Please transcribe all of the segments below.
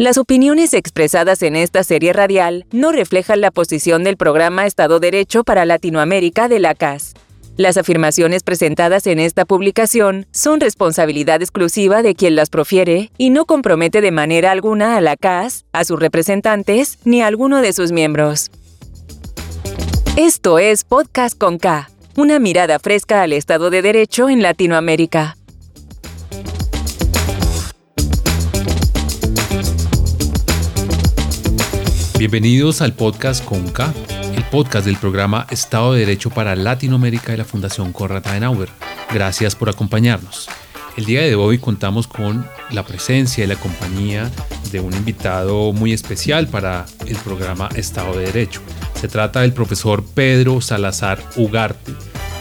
Las opiniones expresadas en esta serie radial no reflejan la posición del programa Estado Derecho para Latinoamérica de la CAS. Las afirmaciones presentadas en esta publicación son responsabilidad exclusiva de quien las profiere y no compromete de manera alguna a la CAS, a sus representantes ni a alguno de sus miembros. Esto es Podcast con K, una mirada fresca al Estado de Derecho en Latinoamérica. Bienvenidos al podcast CONCA, el podcast del programa Estado de Derecho para Latinoamérica de la Fundación Konrad Adenauer. Gracias por acompañarnos. El día de hoy contamos con la presencia y la compañía de un invitado muy especial para el programa Estado de Derecho. Se trata del profesor Pedro Salazar Ugarte,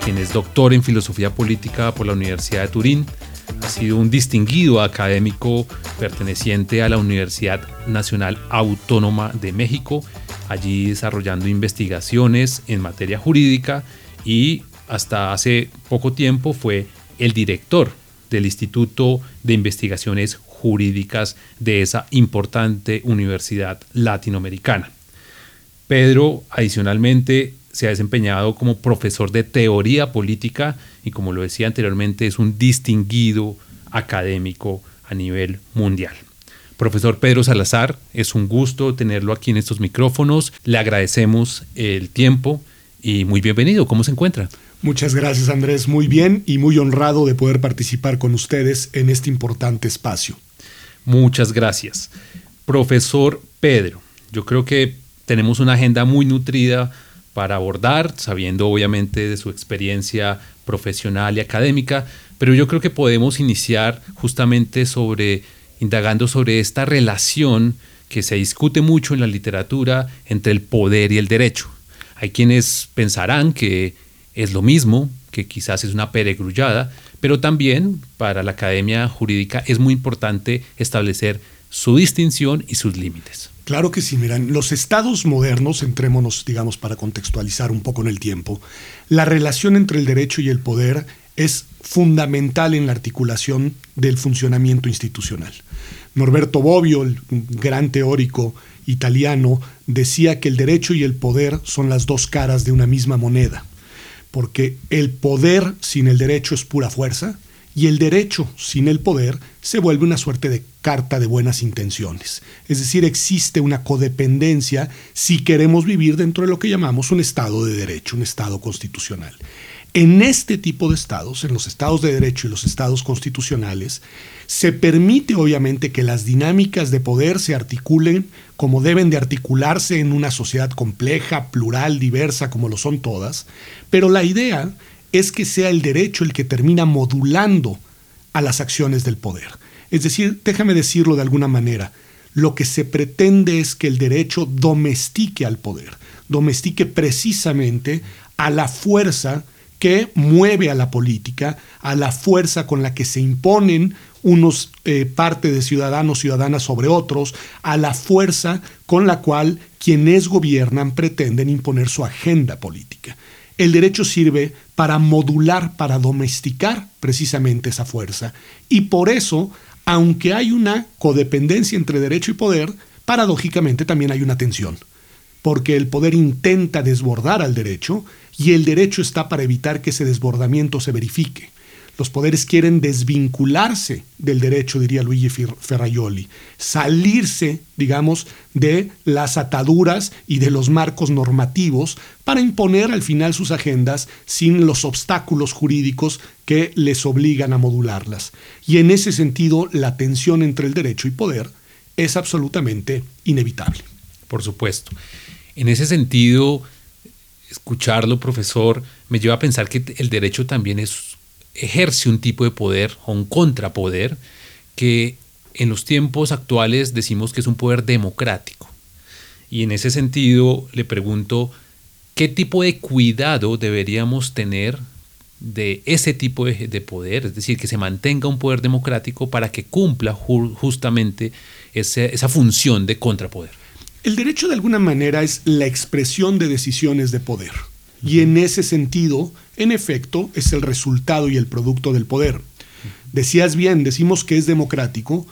quien es doctor en filosofía política por la Universidad de Turín ha sido un distinguido académico perteneciente a la Universidad Nacional Autónoma de México, allí desarrollando investigaciones en materia jurídica y hasta hace poco tiempo fue el director del Instituto de Investigaciones Jurídicas de esa importante universidad latinoamericana. Pedro, adicionalmente, se ha desempeñado como profesor de teoría política y como lo decía anteriormente es un distinguido académico a nivel mundial. Profesor Pedro Salazar, es un gusto tenerlo aquí en estos micrófonos. Le agradecemos el tiempo y muy bienvenido. ¿Cómo se encuentra? Muchas gracias Andrés, muy bien y muy honrado de poder participar con ustedes en este importante espacio. Muchas gracias. Profesor Pedro, yo creo que tenemos una agenda muy nutrida para abordar, sabiendo obviamente de su experiencia profesional y académica, pero yo creo que podemos iniciar justamente sobre indagando sobre esta relación que se discute mucho en la literatura entre el poder y el derecho. Hay quienes pensarán que es lo mismo, que quizás es una peregrullada, pero también para la academia jurídica es muy importante establecer su distinción y sus límites. Claro que sí, miran, los estados modernos, entrémonos, digamos, para contextualizar un poco en el tiempo, la relación entre el derecho y el poder es fundamental en la articulación del funcionamiento institucional. Norberto Bobbio, el gran teórico italiano, decía que el derecho y el poder son las dos caras de una misma moneda, porque el poder sin el derecho es pura fuerza y el derecho sin el poder se vuelve una suerte de carta de buenas intenciones. Es decir, existe una codependencia si queremos vivir dentro de lo que llamamos un Estado de Derecho, un Estado constitucional. En este tipo de estados, en los estados de derecho y los estados constitucionales, se permite obviamente que las dinámicas de poder se articulen como deben de articularse en una sociedad compleja, plural, diversa, como lo son todas, pero la idea es que sea el derecho el que termina modulando a las acciones del poder. Es decir, déjame decirlo de alguna manera, lo que se pretende es que el derecho domestique al poder, domestique precisamente a la fuerza que mueve a la política, a la fuerza con la que se imponen unos eh, parte de ciudadanos, ciudadanas sobre otros, a la fuerza con la cual quienes gobiernan pretenden imponer su agenda política. El derecho sirve para modular, para domesticar precisamente esa fuerza. Y por eso aunque hay una codependencia entre derecho y poder, paradójicamente también hay una tensión, porque el poder intenta desbordar al derecho y el derecho está para evitar que ese desbordamiento se verifique. Los poderes quieren desvincularse del derecho, diría Luigi Ferraioli, salirse, digamos, de las ataduras y de los marcos normativos para imponer al final sus agendas sin los obstáculos jurídicos que les obligan a modularlas. Y en ese sentido, la tensión entre el derecho y poder es absolutamente inevitable. Por supuesto. En ese sentido, escucharlo, profesor, me lleva a pensar que el derecho también es ejerce un tipo de poder o un contrapoder que en los tiempos actuales decimos que es un poder democrático. Y en ese sentido le pregunto, ¿qué tipo de cuidado deberíamos tener de ese tipo de, poder? Es decir, que se mantenga un poder democrático para que cumpla justamente esa función de contrapoder. El derecho de alguna manera es la expresión de decisiones de poder. Y en ese sentido, en efecto, es el resultado y el producto del poder. Decías bien, decimos que es democrático,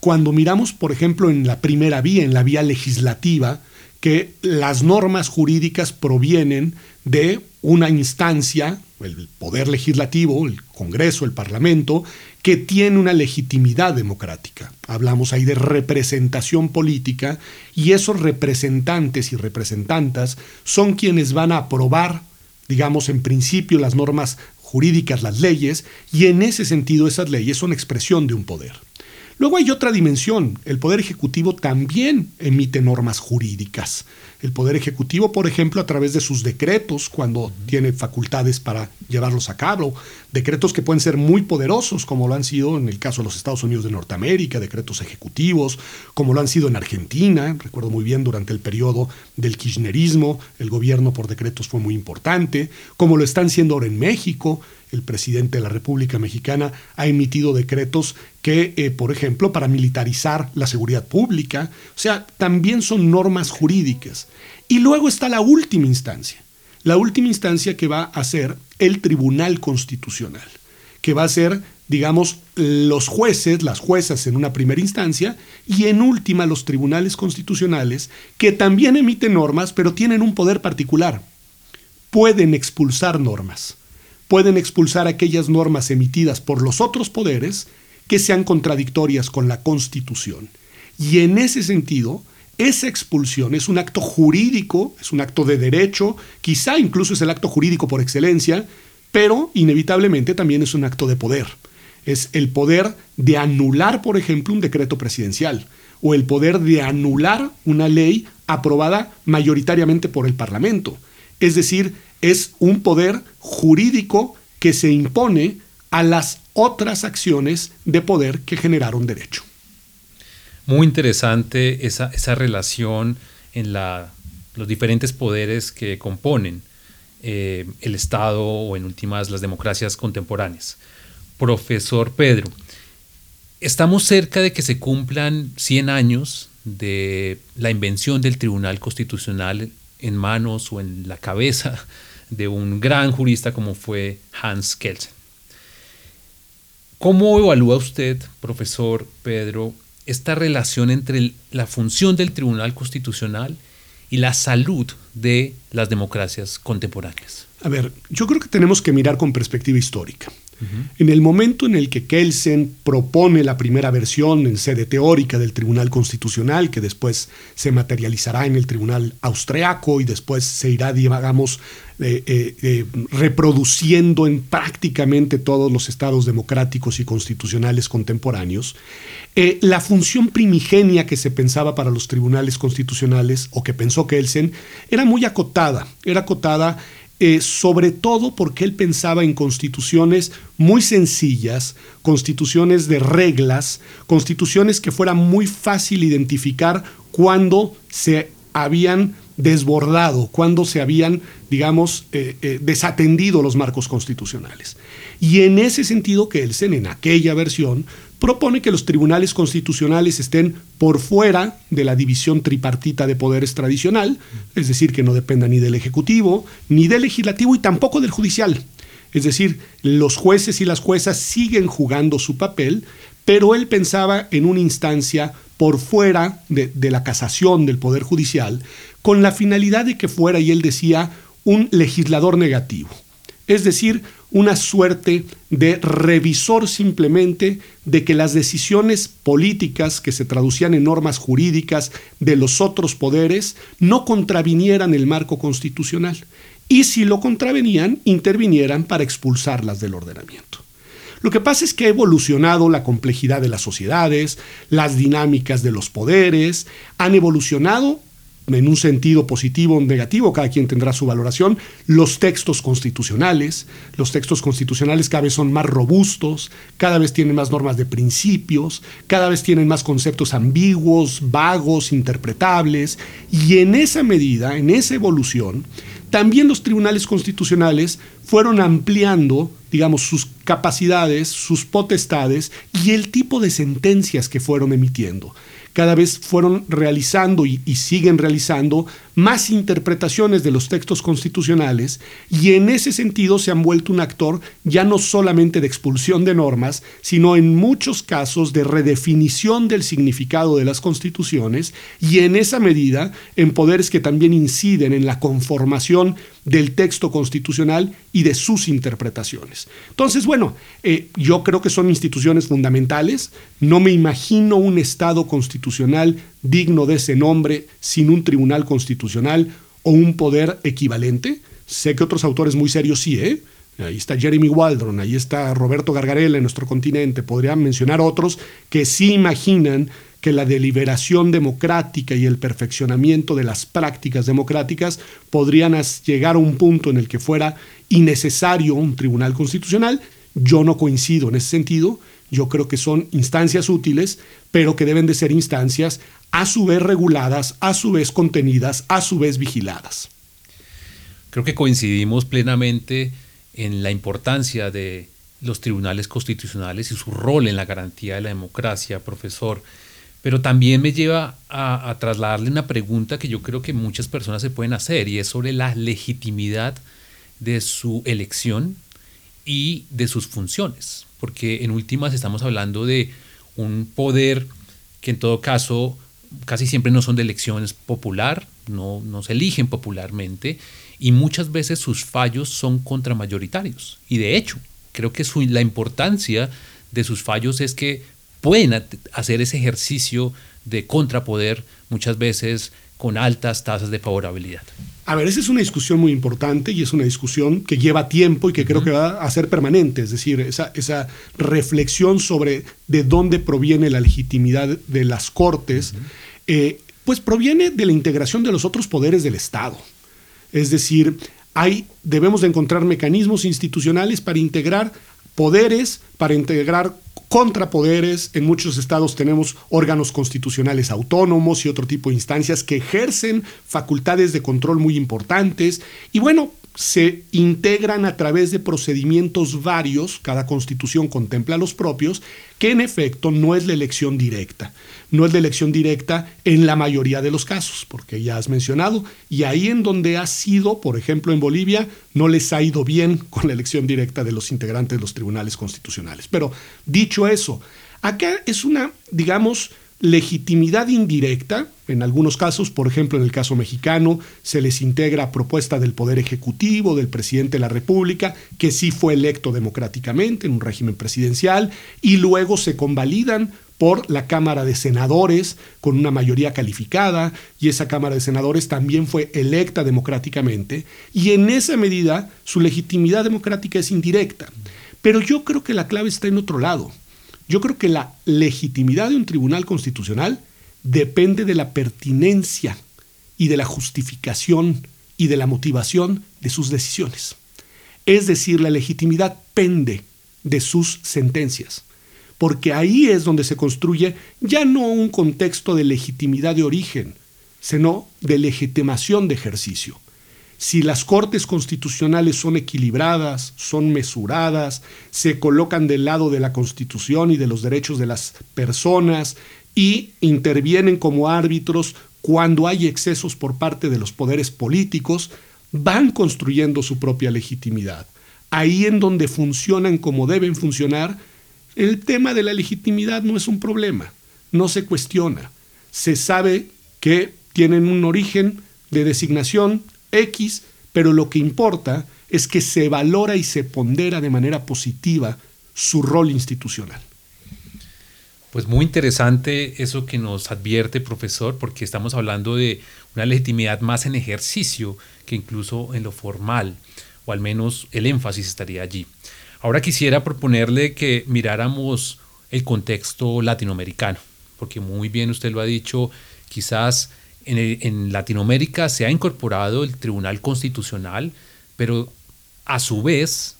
cuando miramos, por ejemplo, en la primera vía, en la vía legislativa, que las normas jurídicas provienen de una instancia, el Poder Legislativo, el Congreso, el Parlamento, que tiene una legitimidad democrática. Hablamos ahí de representación política y esos representantes y representantas son quienes van a aprobar, digamos, en principio las normas jurídicas, las leyes, y en ese sentido esas leyes son expresión de un poder. Luego hay otra dimensión. El Poder Ejecutivo también emite normas jurídicas. El Poder Ejecutivo, por ejemplo, a través de sus decretos, cuando tiene facultades para llevarlos a cabo, decretos que pueden ser muy poderosos, como lo han sido en el caso de los Estados Unidos de Norteamérica, decretos ejecutivos, como lo han sido en Argentina. Recuerdo muy bien durante el periodo del kirchnerismo, el gobierno por decretos fue muy importante, como lo están siendo ahora en México el presidente de la República Mexicana ha emitido decretos que, eh, por ejemplo, para militarizar la seguridad pública, o sea, también son normas jurídicas. Y luego está la última instancia, la última instancia que va a ser el Tribunal Constitucional, que va a ser, digamos, los jueces, las juezas en una primera instancia, y en última los tribunales constitucionales, que también emiten normas, pero tienen un poder particular. Pueden expulsar normas pueden expulsar aquellas normas emitidas por los otros poderes que sean contradictorias con la Constitución. Y en ese sentido, esa expulsión es un acto jurídico, es un acto de derecho, quizá incluso es el acto jurídico por excelencia, pero inevitablemente también es un acto de poder. Es el poder de anular, por ejemplo, un decreto presidencial o el poder de anular una ley aprobada mayoritariamente por el Parlamento. Es decir, es un poder jurídico que se impone a las otras acciones de poder que generaron derecho. Muy interesante esa, relación en la, los diferentes poderes que componen eh, el Estado o en últimas las democracias contemporáneas. Profesor Pedro, estamos cerca de que se cumplan 100 años de la invención del Tribunal Constitucional en manos o en la cabeza de un gran jurista como fue Hans Kelsen. ¿Cómo evalúa usted, profesor Pedro, esta relación entre la función del Tribunal Constitucional y la salud de las democracias contemporáneas? A ver, yo creo que tenemos que mirar con perspectiva histórica. En el momento en el que Kelsen propone la primera versión en sede teórica del Tribunal Constitucional, que después se materializará en el Tribunal Austriaco y después se irá, digamos, eh, eh, eh, reproduciendo en prácticamente todos los estados democráticos y constitucionales contemporáneos, la función primigenia que se pensaba para los tribunales constitucionales, o que pensó Kelsen, era muy acotada, era acotada eh, sobre todo porque él pensaba en constituciones muy sencillas, constituciones de reglas, constituciones que fuera muy fácil identificar cuando se habían desbordado, cuando se habían, digamos, eh, eh, desatendido los marcos constitucionales. Y en ese sentido, Kelsen, en aquella versión, propone que los tribunales constitucionales estén por fuera de la división tripartita de poderes tradicional, es decir, que no dependa ni del Ejecutivo, ni del Legislativo y tampoco del Judicial. Es decir, los jueces y las juezas siguen jugando su papel, pero él pensaba en una instancia por fuera de, de la casación del Poder Judicial, con la finalidad de que fuera, y él decía, un legislador negativo. Es decir, una suerte de revisor simplemente de que las decisiones políticas que se traducían en normas jurídicas de los otros poderes no contravinieran el marco constitucional y si lo contravenían, intervinieran para expulsarlas del ordenamiento. Lo que pasa es que ha evolucionado la complejidad de las sociedades, las dinámicas de los poderes, han evolucionado en un sentido positivo o negativo, cada quien tendrá su valoración, los textos constitucionales, los textos constitucionales cada vez son más robustos, cada vez tienen más normas de principios, cada vez tienen más conceptos ambiguos, vagos, interpretables, y en esa medida, en esa evolución, también los tribunales constitucionales fueron ampliando, digamos, sus capacidades, sus potestades y el tipo de sentencias que fueron emitiendo cada vez fueron realizando y, siguen realizando más interpretaciones de los textos constitucionales y en ese sentido se han vuelto un actor ya no solamente de expulsión de normas, sino en muchos casos de redefinición del significado de las constituciones y en esa medida en poderes que también inciden en la conformación del texto constitucional y de sus interpretaciones. Entonces, bueno, eh, yo creo que son instituciones fundamentales. No me imagino un Estado constitucional digno de ese nombre sin un tribunal constitucional o un poder equivalente. Sé que otros autores muy serios sí, ¿eh? Ahí está Jeremy Waldron, ahí está Roberto Gargarella en nuestro continente. Podrían mencionar otros que sí imaginan que la deliberación democrática y el perfeccionamiento de las prácticas democráticas podrían llegar a un punto en el que fuera innecesario un tribunal constitucional. Yo no coincido en ese sentido. Yo creo que son instancias útiles, pero que deben de ser instancias a su vez reguladas, a su vez contenidas, a su vez vigiladas. Creo que coincidimos plenamente en la importancia de los tribunales constitucionales y su rol en la garantía de la democracia, profesor pero también me lleva a, trasladarle una pregunta que yo creo que muchas personas se pueden hacer y es sobre la legitimidad de su elección y de sus funciones, porque en últimas estamos hablando de un poder que en todo caso casi siempre no son de elecciones popular, no, no se eligen popularmente y muchas veces sus fallos son contramayoritarios. Y de hecho, creo que la importancia de sus fallos es que pueden hacer ese ejercicio de contrapoder muchas veces con altas tasas de favorabilidad. A ver, esa es una discusión muy importante y es una discusión que lleva tiempo y que creo que va a ser permanente, es decir, esa, esa reflexión sobre de dónde proviene la legitimidad de las cortes, eh, pues proviene de la integración de los otros poderes del Estado. Es decir, hay, debemos de encontrar mecanismos institucionales para integrar poderes, para integrar contrapoderes. En muchos estados tenemos órganos constitucionales autónomos y otro tipo de instancias que ejercen facultades de control muy importantes. Y bueno, se integran a través de procedimientos varios, cada constitución contempla los propios, que en efecto no es la elección directa. No es la elección directa en la mayoría de los casos, porque ya has mencionado, y ahí en donde ha sido, por ejemplo en Bolivia, no les ha ido bien con la elección directa de los integrantes de los tribunales constitucionales. Pero dicho eso, acá es una, digamos, legitimidad indirecta, en algunos casos, por ejemplo en el caso mexicano, se les integra propuesta del Poder Ejecutivo, del presidente de la República, que sí fue electo democráticamente en un régimen presidencial, y luego se convalidan por la Cámara de Senadores con una mayoría calificada, y esa Cámara de Senadores también fue electa democráticamente, y en esa medida su legitimidad democrática es indirecta. Pero yo creo que la clave está en otro lado. Yo creo que la legitimidad de un tribunal constitucional depende de la pertinencia y de la justificación y de la motivación de sus decisiones. Es decir, la legitimidad pende de sus sentencias, porque ahí es donde se construye ya no un contexto de legitimidad de origen, sino de legitimación de ejercicio si las cortes constitucionales son equilibradas, son mesuradas, se colocan del lado de la constitución y de los derechos de las personas y intervienen como árbitros cuando hay excesos por parte de los poderes políticos, van construyendo su propia legitimidad. Ahí en donde funcionan como deben funcionar, el tema de la legitimidad no es un problema, no se cuestiona. Se sabe que tienen un origen de designación X, pero lo que importa es que se valora y se pondera de manera positiva su rol institucional. Pues muy interesante eso que nos advierte, profesor, porque estamos hablando de una legitimidad más en ejercicio que incluso en lo formal, o al menos el énfasis estaría allí. Ahora quisiera proponerle que miráramos el contexto latinoamericano, porque muy bien usted lo ha dicho, quizás en, Latinoamérica se ha incorporado el Tribunal Constitucional, pero a su vez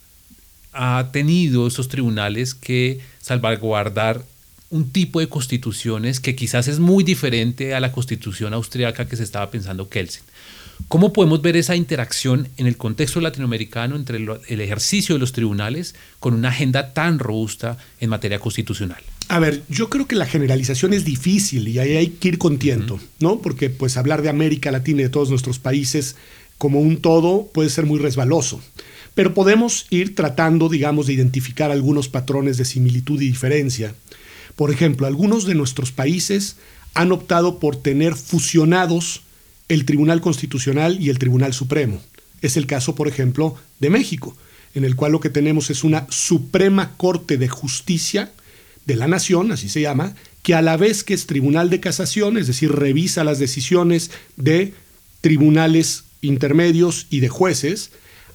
ha tenido esos tribunales que salvaguardar un tipo de constituciones que quizás es muy diferente a la constitución austriaca que se estaba pensando Kelsen. ¿Cómo podemos ver esa interacción en el contexto latinoamericano entre el ejercicio de los tribunales con una agenda tan robusta en materia constitucional? A ver, yo creo que la generalización es difícil y ahí hay que ir con tiento, ¿no? Porque pues hablar de América Latina y de todos nuestros países como un todo puede ser muy resbaloso. Pero podemos ir tratando, digamos, de identificar algunos patrones de similitud y diferencia. Por ejemplo, algunos de nuestros países han optado por tener fusionados el Tribunal Constitucional y el Tribunal Supremo. Es el caso, por ejemplo, de México, en el cual lo que tenemos es una Suprema Corte de Justicia de la Nación, así se llama, que a la vez que es Tribunal de Casación, es decir, revisa las decisiones de tribunales intermedios y de jueces,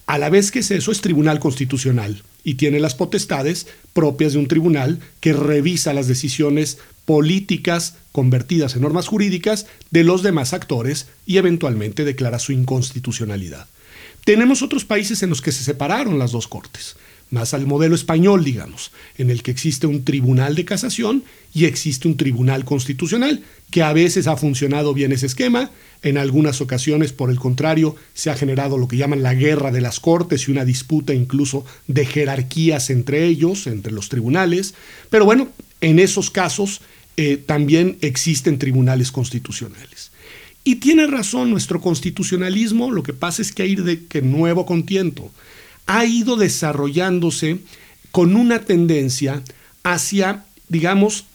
a la vez que es eso es Tribunal Constitucional y tiene las potestades propias de un tribunal que revisa las decisiones políticas convertidas en normas jurídicas de los demás actores y eventualmente declara su inconstitucionalidad. Tenemos otros países en los que se separaron las dos cortes más al modelo español, digamos, en el que existe un tribunal de casación y existe un tribunal constitucional, que a veces ha funcionado bien ese esquema, en algunas ocasiones, por el contrario, se ha generado lo que llaman la guerra de las cortes y una disputa incluso de jerarquías entre ellos, entre los tribunales, pero bueno, en esos casos eh, también existen tribunales constitucionales. Y tiene razón nuestro constitucionalismo, lo que pasa es que hay de que nuevo contiento ha ido desarrollándose con una tendencia hacia, digamos,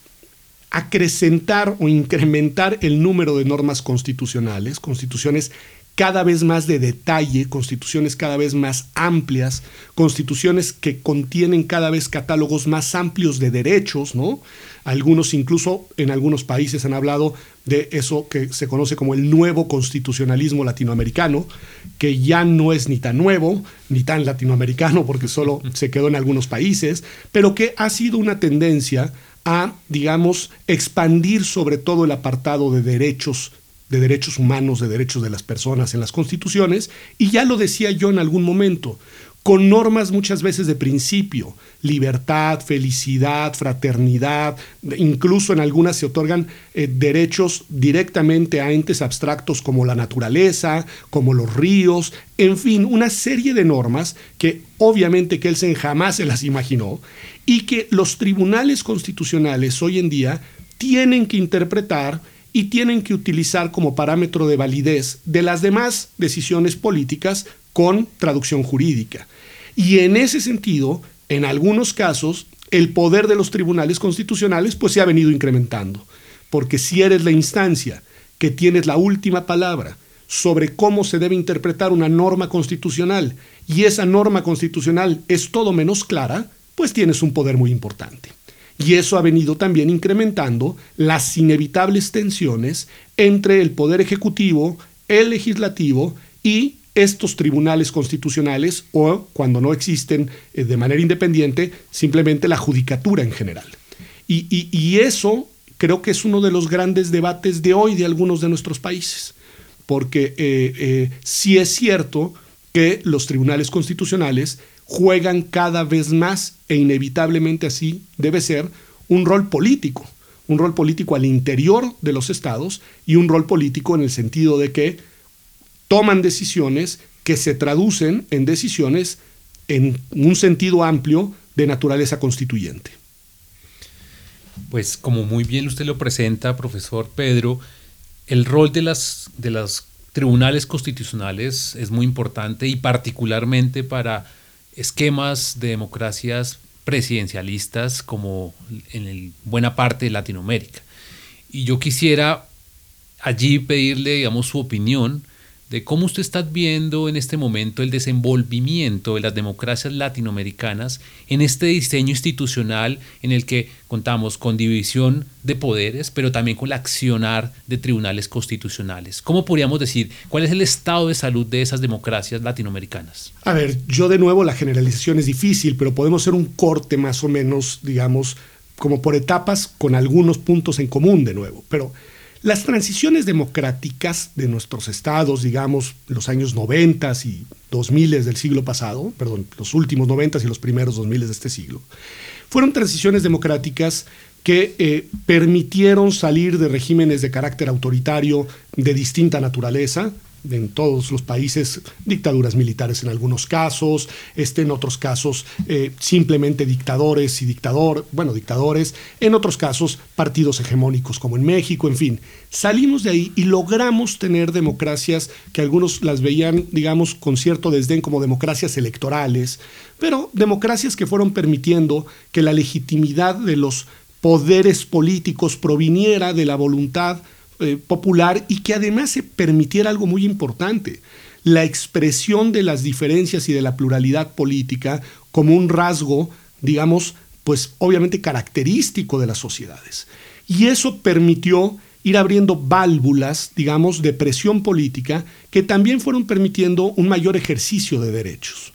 acrecentar o incrementar el número de normas constitucionales, constituciones cada vez más de detalle, constituciones cada vez más amplias, constituciones que contienen cada vez catálogos más amplios de derechos, ¿no? Algunos incluso en algunos países han hablado de eso que se conoce como el nuevo constitucionalismo latinoamericano, que ya no es ni tan nuevo ni tan latinoamericano porque solo se quedó en algunos países, pero que ha sido una tendencia a, digamos, expandir sobre todo el apartado de derechos de derechos humanos, de derechos de las personas en las constituciones, y ya lo decía yo en algún momento, con normas muchas veces de principio, libertad, felicidad, fraternidad, incluso en algunas se otorgan eh, derechos directamente a entes abstractos como la naturaleza, como los ríos, en fin, una serie de normas que obviamente Kelsen jamás se las imaginó y que los tribunales constitucionales hoy en día tienen que interpretar y tienen que utilizar como parámetro de validez de las demás decisiones políticas con traducción jurídica. Y en ese sentido, en algunos casos, el poder de los tribunales constitucionales pues se ha venido incrementando, porque si eres la instancia que tienes la última palabra sobre cómo se debe interpretar una norma constitucional y esa norma constitucional es todo menos clara, pues tienes un poder muy importante. Y eso ha venido también incrementando las inevitables tensiones entre el Poder Ejecutivo, el Legislativo y estos tribunales constitucionales o, cuando no existen eh, de manera independiente, simplemente la judicatura en general. Y, eso creo que es uno de los grandes debates de hoy de algunos de nuestros países, porque eh, eh, sí es cierto que los tribunales constitucionales juegan cada vez más e inevitablemente así debe ser un rol político, un rol político al interior de los estados y un rol político en el sentido de que toman decisiones que se traducen en decisiones en un sentido amplio de naturaleza constituyente. Pues como muy bien usted lo presenta, profesor Pedro, el rol de las, de los tribunales constitucionales es muy importante y particularmente para esquemas de democracias presidencialistas como en buena parte de Latinoamérica. Y yo quisiera allí pedirle, digamos, su opinión de cómo usted está viendo en este momento el desenvolvimiento de las democracias latinoamericanas en este diseño institucional en el que contamos con división de poderes, pero también con el accionar de tribunales constitucionales. ¿Cómo podríamos decir cuál es el estado de salud de esas democracias latinoamericanas? A ver, yo de nuevo la generalización es difícil, pero podemos hacer un corte más o menos, digamos, como por etapas con algunos puntos en común de nuevo, pero las transiciones democráticas de nuestros estados, digamos, los años 90 y 2000 del siglo pasado, perdón, los últimos 90 y los primeros 2000 de este siglo, fueron transiciones democráticas que eh, permitieron salir de regímenes de carácter autoritario de distinta naturaleza, en todos los países dictaduras militares en algunos casos, este, en otros casos eh, simplemente dictadores y dictador, bueno, dictadores, en otros casos partidos hegemónicos como en México, en fin. Salimos de ahí y logramos tener democracias que algunos las veían, digamos, con cierto desdén como democracias electorales, pero democracias que fueron permitiendo que la legitimidad de los poderes políticos proviniera de la voluntad eh, popular y que además se permitiera algo muy importante, la expresión de las diferencias y de la pluralidad política como un rasgo, digamos, pues obviamente característico de las sociedades. Y eso permitió ir abriendo válvulas, digamos, de presión política que también fueron permitiendo un mayor ejercicio de derechos.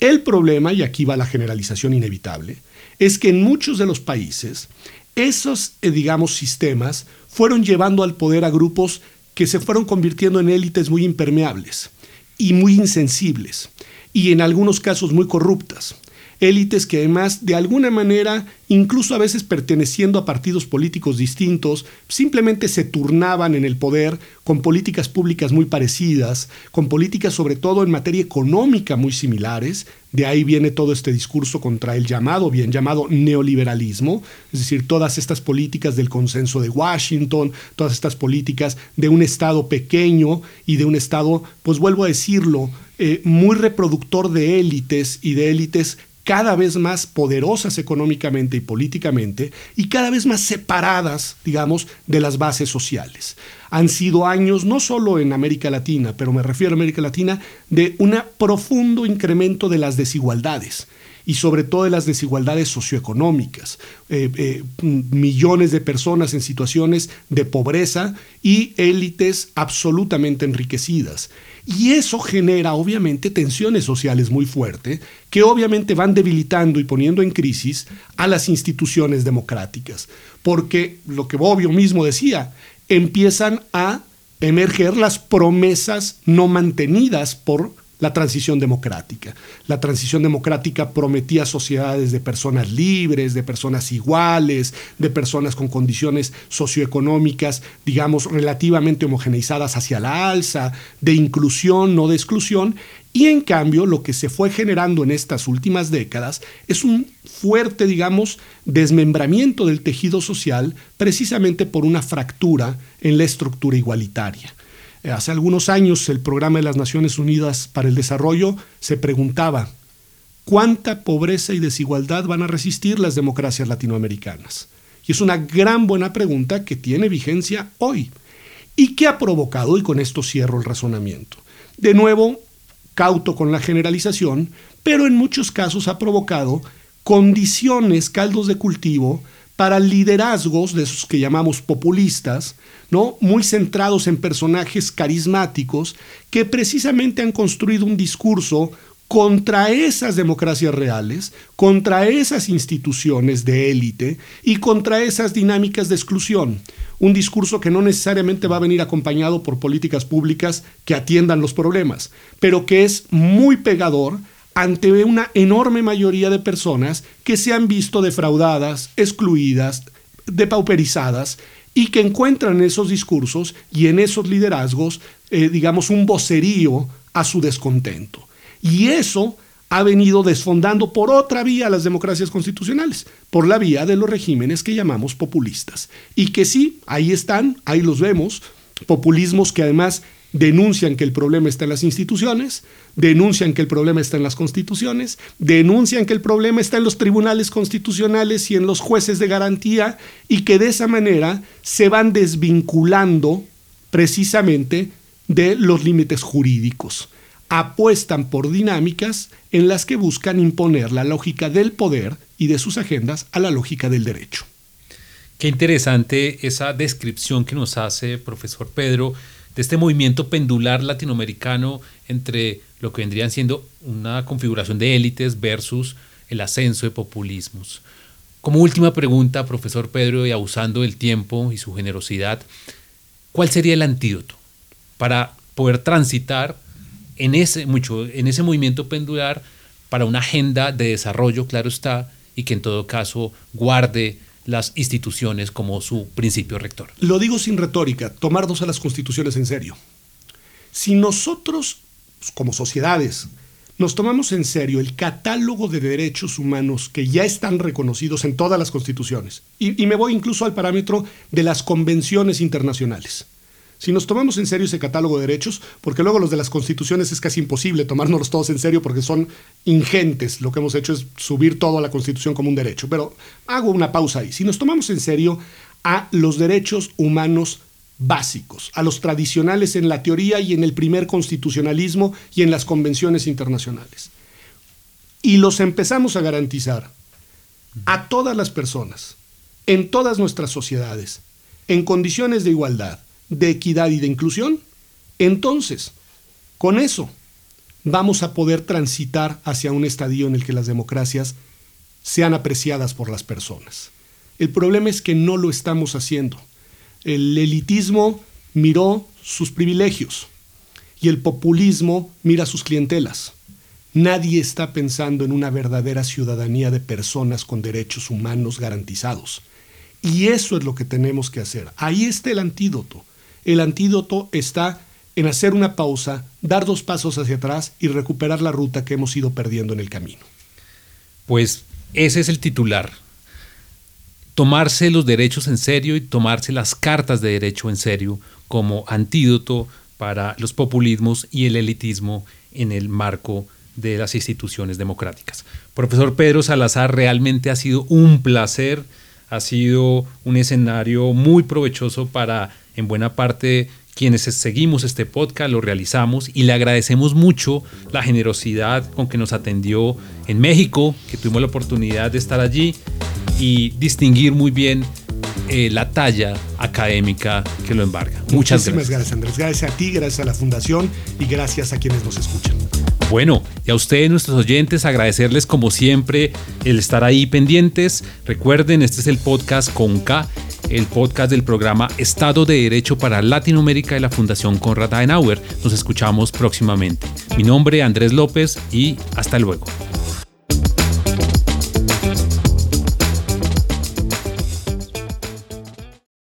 El problema, y aquí va la generalización inevitable, es que en muchos de los países esos, eh, digamos, sistemas fueron llevando al poder a grupos que se fueron convirtiendo en élites muy impermeables y muy insensibles y en algunos casos muy corruptas élites que además de alguna manera, incluso a veces perteneciendo a partidos políticos distintos, simplemente se turnaban en el poder con políticas públicas muy parecidas, con políticas sobre todo en materia económica muy similares. De ahí viene todo este discurso contra el llamado, bien llamado neoliberalismo, es decir, todas estas políticas del consenso de Washington, todas estas políticas de un Estado pequeño y de un Estado, pues vuelvo a decirlo, eh, muy reproductor de élites y de élites cada vez más poderosas económicamente y políticamente y cada vez más separadas, digamos, de las bases sociales. Han sido años, no solo en América Latina, pero me refiero a América Latina, de un profundo incremento de las desigualdades y sobre todo de las desigualdades socioeconómicas. Eh, eh, millones de personas en situaciones de pobreza y élites absolutamente enriquecidas. Y eso genera obviamente tensiones sociales muy fuertes que obviamente van debilitando y poniendo en crisis a las instituciones democráticas. Porque lo que Bobbio mismo decía, empiezan a emerger las promesas no mantenidas por la transición democrática. La transición democrática prometía sociedades de personas libres, de personas iguales, de personas con condiciones socioeconómicas, digamos, relativamente homogeneizadas hacia la alza, de inclusión, no de exclusión, y en cambio lo que se fue generando en estas últimas décadas es un fuerte, digamos, desmembramiento del tejido social precisamente por una fractura en la estructura igualitaria. Eh, hace algunos años el programa de las Naciones Unidas para el Desarrollo se preguntaba, ¿cuánta pobreza y desigualdad van a resistir las democracias latinoamericanas? Y es una gran buena pregunta que tiene vigencia hoy. ¿Y qué ha provocado? Y con esto cierro el razonamiento. De nuevo, cauto con la generalización, pero en muchos casos ha provocado condiciones, caldos de cultivo, para liderazgos de esos que llamamos populistas, ¿no? muy centrados en personajes carismáticos que precisamente han construido un discurso contra esas democracias reales, contra esas instituciones de élite y contra esas dinámicas de exclusión. Un discurso que no necesariamente va a venir acompañado por políticas públicas que atiendan los problemas, pero que es muy pegador ante una enorme mayoría de personas que se han visto defraudadas, excluidas, depauperizadas y que encuentran en esos discursos y en esos liderazgos, eh, digamos, un vocerío a su descontento. Y eso ha venido desfondando por otra vía las democracias constitucionales, por la vía de los regímenes que llamamos populistas. Y que sí, ahí están, ahí los vemos, populismos que además denuncian que el problema está en las instituciones, denuncian que el problema está en las constituciones, denuncian que el problema está en los tribunales constitucionales y en los jueces de garantía y que de esa manera se van desvinculando precisamente de los límites jurídicos. Apuestan por dinámicas en las que buscan imponer la lógica del poder y de sus agendas a la lógica del derecho. Qué interesante esa descripción que nos hace profesor Pedro de este movimiento pendular latinoamericano entre lo que vendrían siendo una configuración de élites versus el ascenso de populismos. Como última pregunta, profesor Pedro, y abusando del tiempo y su generosidad, ¿cuál sería el antídoto para poder transitar en ese, mucho, en ese movimiento pendular para una agenda de desarrollo, claro está, y que en todo caso guarde las instituciones como su principio rector. Lo digo sin retórica, tomarnos a las constituciones en serio. Si nosotros, como sociedades, nos tomamos en serio el catálogo de derechos humanos que ya están reconocidos en todas las constituciones, y, y me voy incluso al parámetro de las convenciones internacionales. Si nos tomamos en serio ese catálogo de derechos, porque luego los de las constituciones es casi imposible tomárnoslos todos en serio porque son ingentes, lo que hemos hecho es subir todo a la constitución como un derecho, pero hago una pausa ahí. Si nos tomamos en serio a los derechos humanos básicos, a los tradicionales en la teoría y en el primer constitucionalismo y en las convenciones internacionales, y los empezamos a garantizar a todas las personas, en todas nuestras sociedades, en condiciones de igualdad, de equidad y de inclusión, entonces, con eso, vamos a poder transitar hacia un estadio en el que las democracias sean apreciadas por las personas. El problema es que no lo estamos haciendo. El elitismo miró sus privilegios y el populismo mira sus clientelas. Nadie está pensando en una verdadera ciudadanía de personas con derechos humanos garantizados. Y eso es lo que tenemos que hacer. Ahí está el antídoto. El antídoto está en hacer una pausa, dar dos pasos hacia atrás y recuperar la ruta que hemos ido perdiendo en el camino. Pues ese es el titular. Tomarse los derechos en serio y tomarse las cartas de derecho en serio como antídoto para los populismos y el elitismo en el marco de las instituciones democráticas. Profesor Pedro Salazar, realmente ha sido un placer, ha sido un escenario muy provechoso para en buena parte quienes seguimos este podcast lo realizamos y le agradecemos mucho la generosidad con que nos atendió en México, que tuvimos la oportunidad de estar allí y distinguir muy bien eh, la talla académica que lo embarga. Muchas Muchísimas gracias. Andrés. Gracias a ti, gracias a la Fundación y gracias a quienes nos escuchan. Bueno, y a ustedes, nuestros oyentes, agradecerles como siempre el estar ahí pendientes. Recuerden, este es el podcast con K el podcast del programa Estado de Derecho para Latinoamérica de la Fundación Conrad Adenauer. Nos escuchamos próximamente. Mi nombre es Andrés López y hasta luego.